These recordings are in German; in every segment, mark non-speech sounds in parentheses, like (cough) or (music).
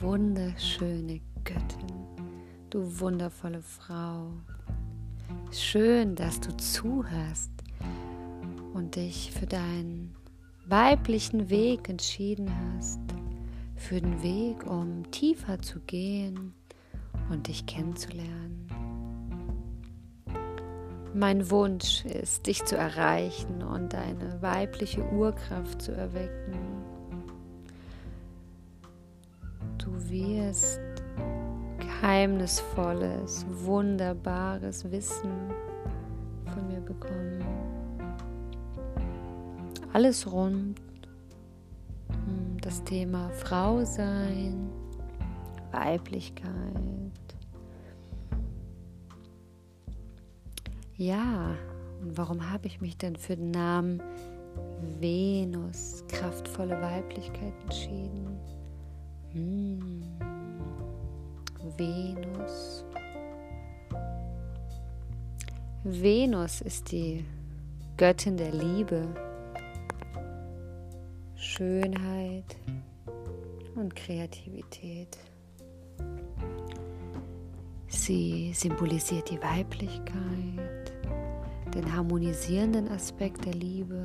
wunderschöne Göttin, du wundervolle Frau. Schön, dass du zuhörst und dich für deinen weiblichen Weg entschieden hast, für den Weg, um tiefer zu gehen und dich kennenzulernen. Mein Wunsch ist, dich zu erreichen und deine weibliche Urkraft zu erwecken. Wirst geheimnisvolles, wunderbares Wissen von mir bekommen. Alles rund um das Thema Frau sein, Weiblichkeit. Ja, und warum habe ich mich denn für den Namen Venus, kraftvolle Weiblichkeit entschieden? Hm. Venus. Venus ist die Göttin der Liebe, Schönheit und Kreativität. Sie symbolisiert die Weiblichkeit, den harmonisierenden Aspekt der Liebe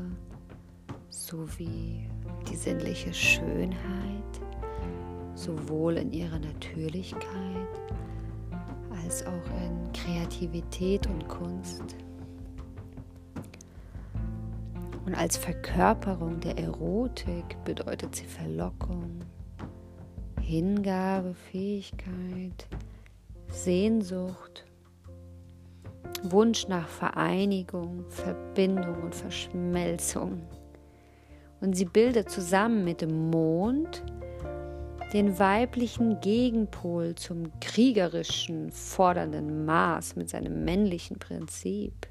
sowie die sinnliche Schönheit, sowohl in ihrer Natürlichkeit als auch in Kreativität und Kunst. Und als Verkörperung der Erotik bedeutet sie Verlockung, Hingabe, Fähigkeit, Sehnsucht, Wunsch nach Vereinigung, Verbindung und Verschmelzung. Und sie bildet zusammen mit dem Mond den weiblichen Gegenpol zum kriegerischen, fordernden Mars mit seinem männlichen Prinzip.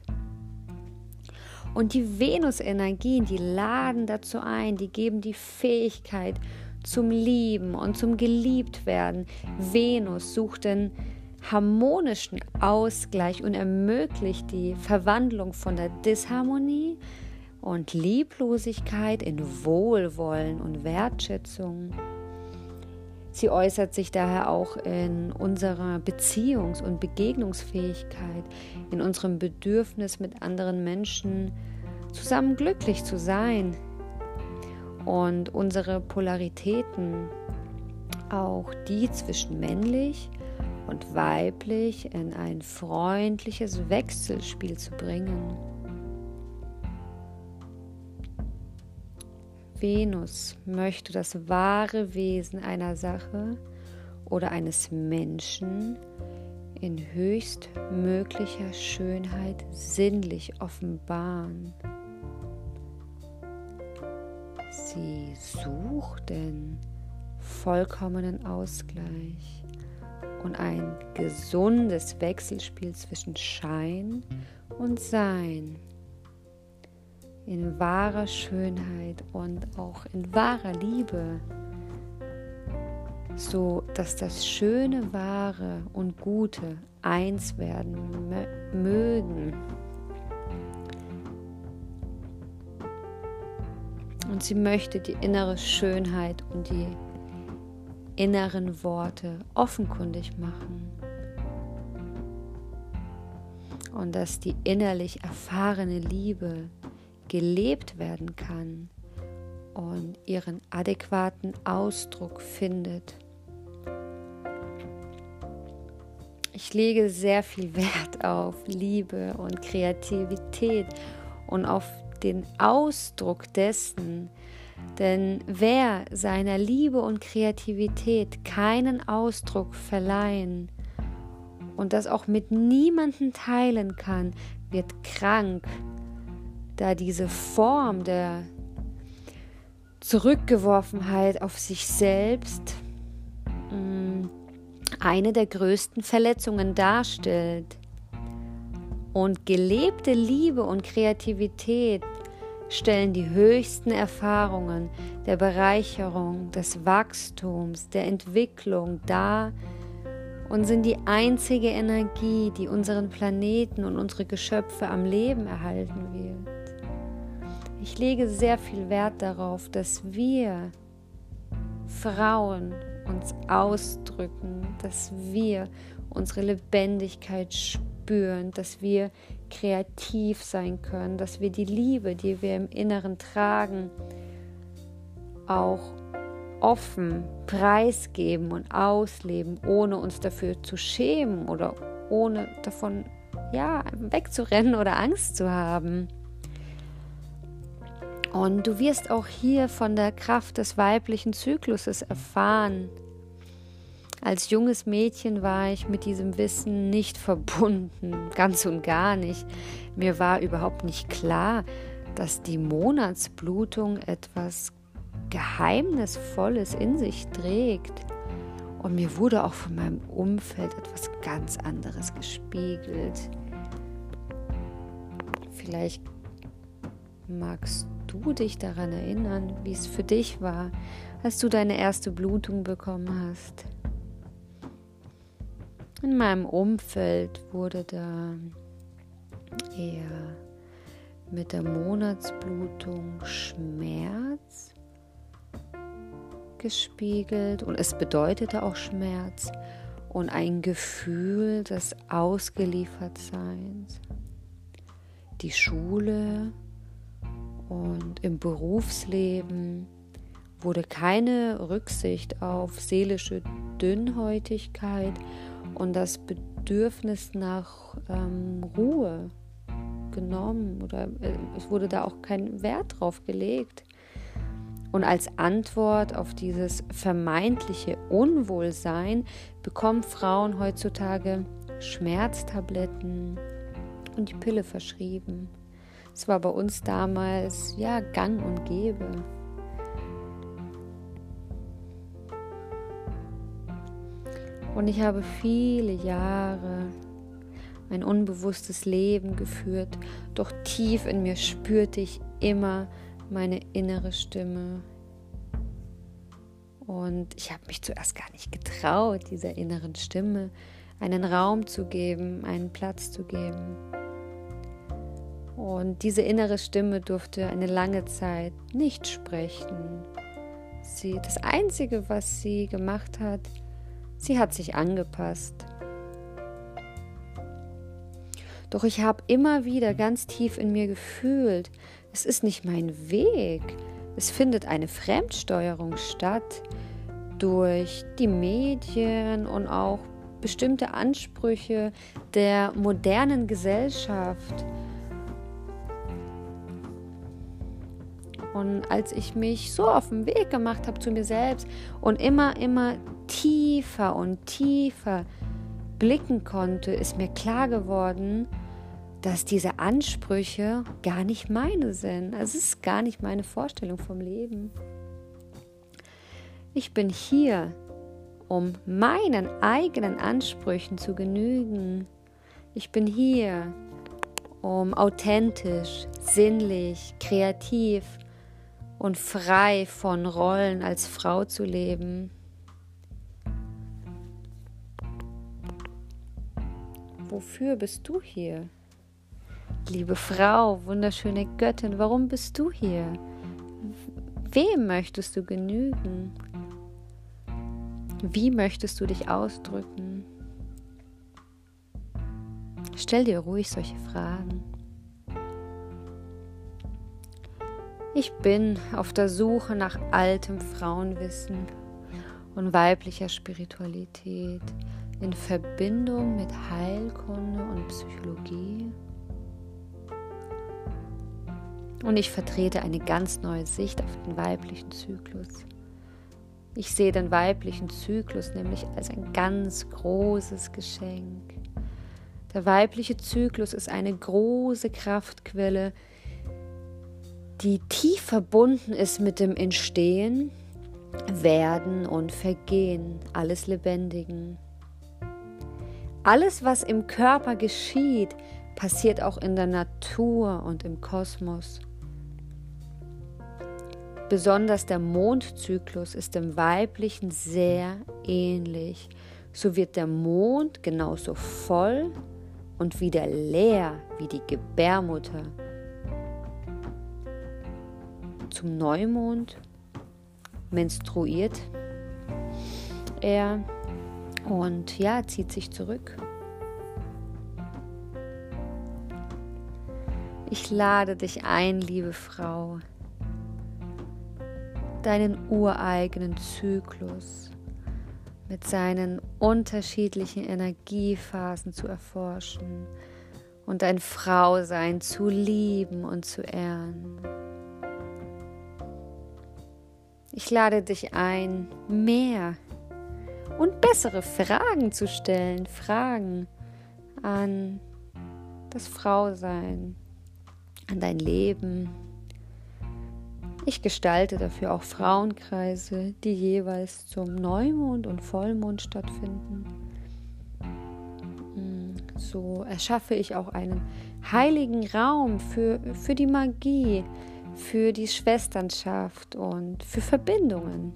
Und die Venus-Energien, die laden dazu ein, die geben die Fähigkeit zum Lieben und zum Geliebtwerden. Venus sucht den harmonischen Ausgleich und ermöglicht die Verwandlung von der Disharmonie und Lieblosigkeit in Wohlwollen und Wertschätzung. Sie äußert sich daher auch in unserer Beziehungs- und Begegnungsfähigkeit, in unserem Bedürfnis, mit anderen Menschen zusammen glücklich zu sein und unsere Polaritäten, auch die zwischen männlich und weiblich, in ein freundliches Wechselspiel zu bringen. Venus möchte das wahre Wesen einer Sache oder eines Menschen in höchstmöglicher Schönheit sinnlich offenbaren. Sie sucht den vollkommenen Ausgleich und ein gesundes Wechselspiel zwischen Schein und Sein in wahrer Schönheit und auch in wahrer Liebe, so dass das Schöne, Wahre und Gute eins werden mögen. Und sie möchte die innere Schönheit und die inneren Worte offenkundig machen. Und dass die innerlich erfahrene Liebe gelebt werden kann und ihren adäquaten Ausdruck findet. Ich lege sehr viel Wert auf Liebe und Kreativität und auf den Ausdruck dessen, denn wer seiner Liebe und Kreativität keinen Ausdruck verleihen und das auch mit niemandem teilen kann, wird krank, da diese Form der Zurückgeworfenheit auf sich selbst mm, eine der größten Verletzungen darstellt. Und gelebte Liebe und Kreativität stellen die höchsten Erfahrungen der Bereicherung, des Wachstums, der Entwicklung dar und sind die einzige Energie, die unseren Planeten und unsere Geschöpfe am Leben erhalten wird. Ich lege sehr viel Wert darauf, dass wir Frauen uns ausdrücken, dass wir unsere Lebendigkeit spüren, dass wir kreativ sein können, dass wir die Liebe, die wir im Inneren tragen, auch offen preisgeben und ausleben, ohne uns dafür zu schämen oder ohne davon ja, wegzurennen oder Angst zu haben. Und du wirst auch hier von der Kraft des weiblichen Zykluses erfahren. Als junges Mädchen war ich mit diesem Wissen nicht verbunden, (laughs) ganz und gar nicht. Mir war überhaupt nicht klar, dass die Monatsblutung etwas Geheimnisvolles in sich trägt. Und mir wurde auch von meinem Umfeld etwas ganz anderes gespiegelt. Vielleicht magst du dich daran erinnern, wie es für dich war, als du deine erste Blutung bekommen hast. In meinem Umfeld wurde da eher mit der Monatsblutung Schmerz gespiegelt und es bedeutete auch Schmerz und ein Gefühl des Ausgeliefertseins. Die Schule und im Berufsleben wurde keine Rücksicht auf seelische Dünnhäutigkeit und das Bedürfnis nach ähm, Ruhe genommen oder äh, es wurde da auch kein Wert drauf gelegt. Und als Antwort auf dieses vermeintliche Unwohlsein bekommen Frauen heutzutage Schmerztabletten und die Pille verschrieben. Es war bei uns damals ja gang und gäbe. Und ich habe viele Jahre ein unbewusstes Leben geführt, doch tief in mir spürte ich immer meine innere Stimme. Und ich habe mich zuerst gar nicht getraut, dieser inneren Stimme einen Raum zu geben, einen Platz zu geben. Und diese innere Stimme durfte eine lange Zeit nicht sprechen. Sie, das Einzige, was sie gemacht hat, sie hat sich angepasst. Doch ich habe immer wieder ganz tief in mir gefühlt, es ist nicht mein Weg. Es findet eine Fremdsteuerung statt durch die Medien und auch bestimmte Ansprüche der modernen Gesellschaft. Und als ich mich so auf den Weg gemacht habe zu mir selbst und immer, immer tiefer und tiefer blicken konnte, ist mir klar geworden, dass diese Ansprüche gar nicht meine sind. Also es ist gar nicht meine Vorstellung vom Leben. Ich bin hier, um meinen eigenen Ansprüchen zu genügen. Ich bin hier, um authentisch, sinnlich, kreativ und frei von Rollen als Frau zu leben. Wofür bist du hier? Liebe Frau, wunderschöne Göttin, warum bist du hier? Wem möchtest du genügen? Wie möchtest du dich ausdrücken? Stell dir ruhig solche Fragen. Ich bin auf der Suche nach altem Frauenwissen und weiblicher Spiritualität in Verbindung mit Heilkunde und Psychologie und ich vertrete eine ganz neue Sicht auf den weiblichen Zyklus. Ich sehe den weiblichen Zyklus nämlich als ein ganz großes Geschenk. Der weibliche Zyklus ist eine große Kraftquelle, die tief verbunden ist mit dem Entstehen, Werden und Vergehen alles Lebendigen. Alles, was im Körper geschieht, passiert auch in der Natur und im Kosmos. Besonders der Mondzyklus ist dem weiblichen sehr ähnlich. So wird der Mond genauso voll und wieder leer wie die Gebärmutter. Zum Neumond menstruiert er und ja, zieht sich zurück. Ich lade dich ein, liebe Frau, deinen ureigenen Zyklus mit seinen unterschiedlichen Energiephasen zu erforschen und dein Frausein zu lieben und zu ehren. Ich lade dich ein, mehr und bessere Fragen zu stellen, Fragen an das Frausein, an dein Leben. Ich gestalte dafür auch Frauenkreise, die jeweils zum Neumond und Vollmond stattfinden. Hm, so erschaffe ich auch einen heiligen Raum für, für die Magie, für die Schwesternschaft und für Verbindungen.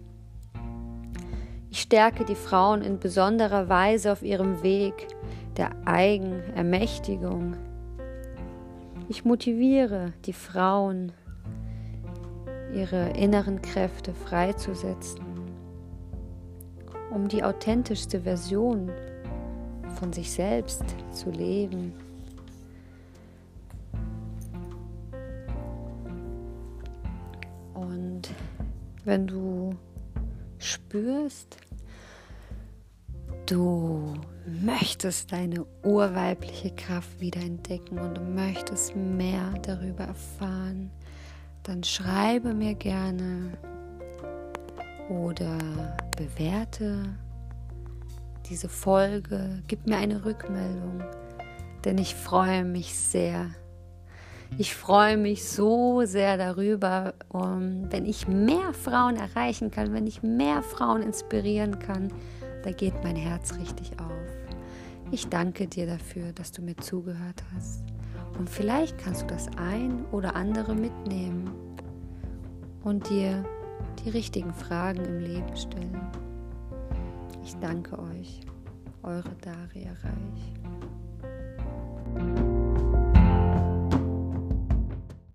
Ich stärke die Frauen in besonderer Weise auf ihrem Weg der Eigenermächtigung. Ich motiviere die Frauen, ihre inneren Kräfte freizusetzen, um die authentischste Version von sich selbst zu leben. Wenn du spürst, du möchtest deine urweibliche Kraft wieder entdecken und du möchtest mehr darüber erfahren, dann schreibe mir gerne oder bewerte diese Folge, gib mir eine Rückmeldung, denn ich freue mich sehr ich freue mich so sehr darüber, um, wenn ich mehr Frauen erreichen kann, wenn ich mehr Frauen inspirieren kann. Da geht mein Herz richtig auf. Ich danke dir dafür, dass du mir zugehört hast. Und vielleicht kannst du das ein oder andere mitnehmen und dir die richtigen Fragen im Leben stellen. Ich danke euch, eure Daria Reich.